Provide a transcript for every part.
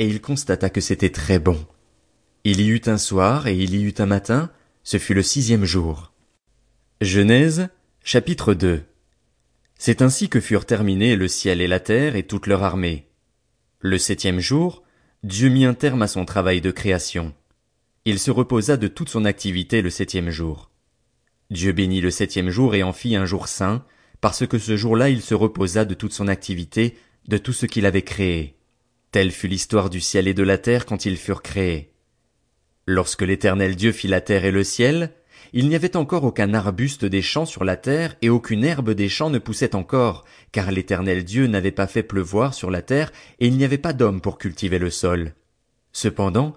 et il constata que c'était très bon. Il y eut un soir et il y eut un matin, ce fut le sixième jour. Genèse, chapitre 2 C'est ainsi que furent terminés le ciel et la terre et toute leur armée. Le septième jour, Dieu mit un terme à son travail de création. Il se reposa de toute son activité le septième jour. Dieu bénit le septième jour et en fit un jour saint, parce que ce jour-là il se reposa de toute son activité, de tout ce qu'il avait créé. Telle fut l'histoire du ciel et de la terre quand ils furent créés. Lorsque l'Éternel Dieu fit la terre et le ciel, il n'y avait encore aucun arbuste des champs sur la terre et aucune herbe des champs ne poussait encore, car l'Éternel Dieu n'avait pas fait pleuvoir sur la terre et il n'y avait pas d'homme pour cultiver le sol. Cependant,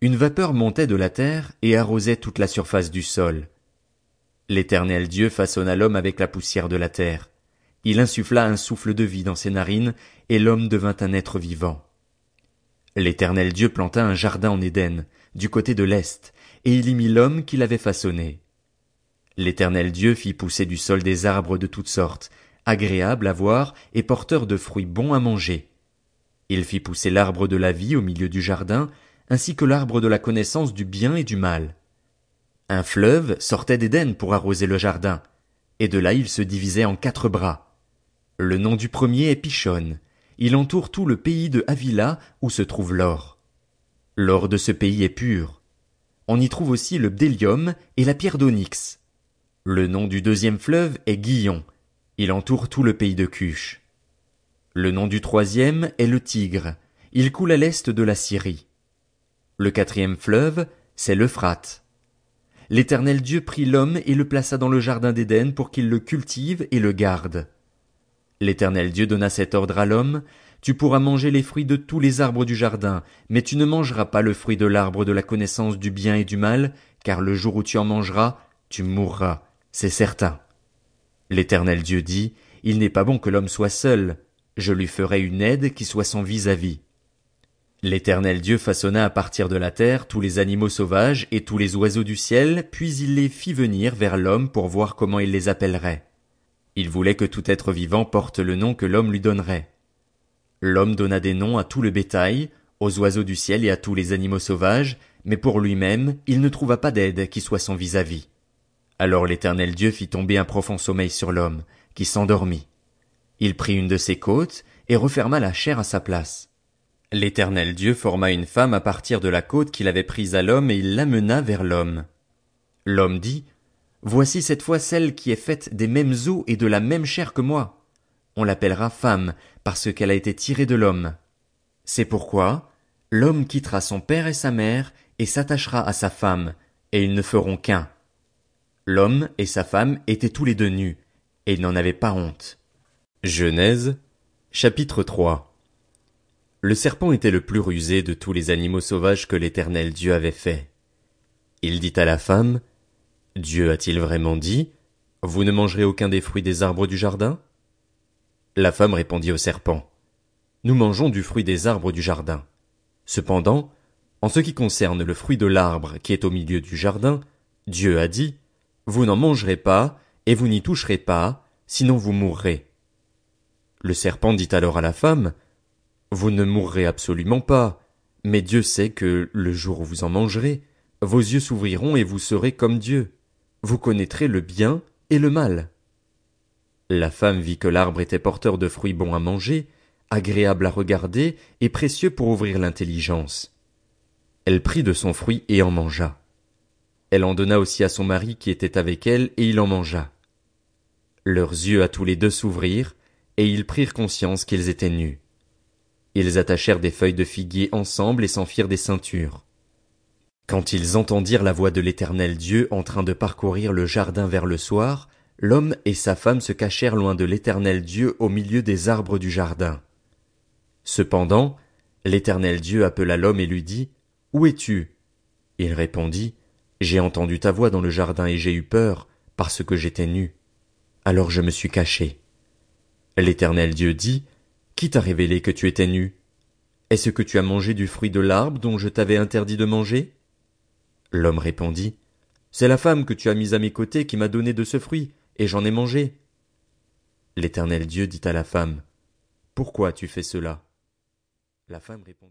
une vapeur montait de la terre et arrosait toute la surface du sol. L'Éternel Dieu façonna l'homme avec la poussière de la terre. Il insuffla un souffle de vie dans ses narines, et l'homme devint un être vivant. L'Éternel Dieu planta un jardin en Éden, du côté de l'Est, et il y mit l'homme qu'il avait façonné. L'Éternel Dieu fit pousser du sol des arbres de toutes sortes, agréables à voir et porteurs de fruits bons à manger. Il fit pousser l'arbre de la vie au milieu du jardin, ainsi que l'arbre de la connaissance du bien et du mal. Un fleuve sortait d'Éden pour arroser le jardin, et de là il se divisait en quatre bras. Le nom du premier est Pichon. Il entoure tout le pays de Havila où se trouve l'or. L'or de ce pays est pur. On y trouve aussi le bdélium et la pierre d'onyx. Le nom du deuxième fleuve est Guillon. Il entoure tout le pays de Cuche. Le nom du troisième est le Tigre. Il coule à l'est de la Syrie. Le quatrième fleuve, c'est l'Euphrate. L'Éternel Dieu prit l'homme et le plaça dans le jardin d'Éden pour qu'il le cultive et le garde. L'Éternel Dieu donna cet ordre à l'homme, Tu pourras manger les fruits de tous les arbres du jardin, mais tu ne mangeras pas le fruit de l'arbre de la connaissance du bien et du mal, car le jour où tu en mangeras, tu mourras, c'est certain. L'Éternel Dieu dit, Il n'est pas bon que l'homme soit seul, je lui ferai une aide qui soit son vis-à-vis. L'Éternel Dieu façonna à partir de la terre tous les animaux sauvages et tous les oiseaux du ciel, puis il les fit venir vers l'homme pour voir comment il les appellerait. Il voulait que tout être vivant porte le nom que l'homme lui donnerait. L'homme donna des noms à tout le bétail, aux oiseaux du ciel et à tous les animaux sauvages, mais pour lui-même, il ne trouva pas d'aide qui soit son vis-à-vis. Alors l'Éternel Dieu fit tomber un profond sommeil sur l'homme, qui s'endormit. Il prit une de ses côtes, et referma la chair à sa place. L'Éternel Dieu forma une femme à partir de la côte qu'il avait prise à l'homme et il l'amena vers l'homme. L'homme dit, Voici cette fois celle qui est faite des mêmes os et de la même chair que moi. On l'appellera femme, parce qu'elle a été tirée de l'homme. C'est pourquoi l'homme quittera son père et sa mère et s'attachera à sa femme, et ils ne feront qu'un. L'homme et sa femme étaient tous les deux nus, et ils n'en avaient pas honte. Genèse, chapitre 3 le serpent était le plus rusé de tous les animaux sauvages que l'Éternel Dieu avait fait. Il dit à la femme, Dieu a-t-il vraiment dit, Vous ne mangerez aucun des fruits des arbres du jardin? La femme répondit au serpent, Nous mangeons du fruit des arbres du jardin. Cependant, en ce qui concerne le fruit de l'arbre qui est au milieu du jardin, Dieu a dit, Vous n'en mangerez pas, et vous n'y toucherez pas, sinon vous mourrez. Le serpent dit alors à la femme, vous ne mourrez absolument pas, mais Dieu sait que, le jour où vous en mangerez, vos yeux s'ouvriront et vous serez comme Dieu. Vous connaîtrez le bien et le mal. La femme vit que l'arbre était porteur de fruits bons à manger, agréable à regarder et précieux pour ouvrir l'intelligence. Elle prit de son fruit et en mangea. Elle en donna aussi à son mari qui était avec elle et il en mangea. Leurs yeux à tous les deux s'ouvrirent, et ils prirent conscience qu'ils étaient nus. Ils attachèrent des feuilles de figuier ensemble et s'en firent des ceintures. Quand ils entendirent la voix de l'Éternel Dieu en train de parcourir le jardin vers le soir, l'homme et sa femme se cachèrent loin de l'Éternel Dieu au milieu des arbres du jardin. Cependant, l'Éternel Dieu appela l'homme et lui dit, Où es-tu? Il répondit, J'ai entendu ta voix dans le jardin et j'ai eu peur, parce que j'étais nu. Alors je me suis caché. L'Éternel Dieu dit, qui t'a révélé que tu étais nu? Est-ce que tu as mangé du fruit de l'arbre dont je t'avais interdit de manger? L'homme répondit, C'est la femme que tu as mise à mes côtés qui m'a donné de ce fruit, et j'en ai mangé. L'Éternel Dieu dit à la femme, Pourquoi tu fais cela? La femme répondit,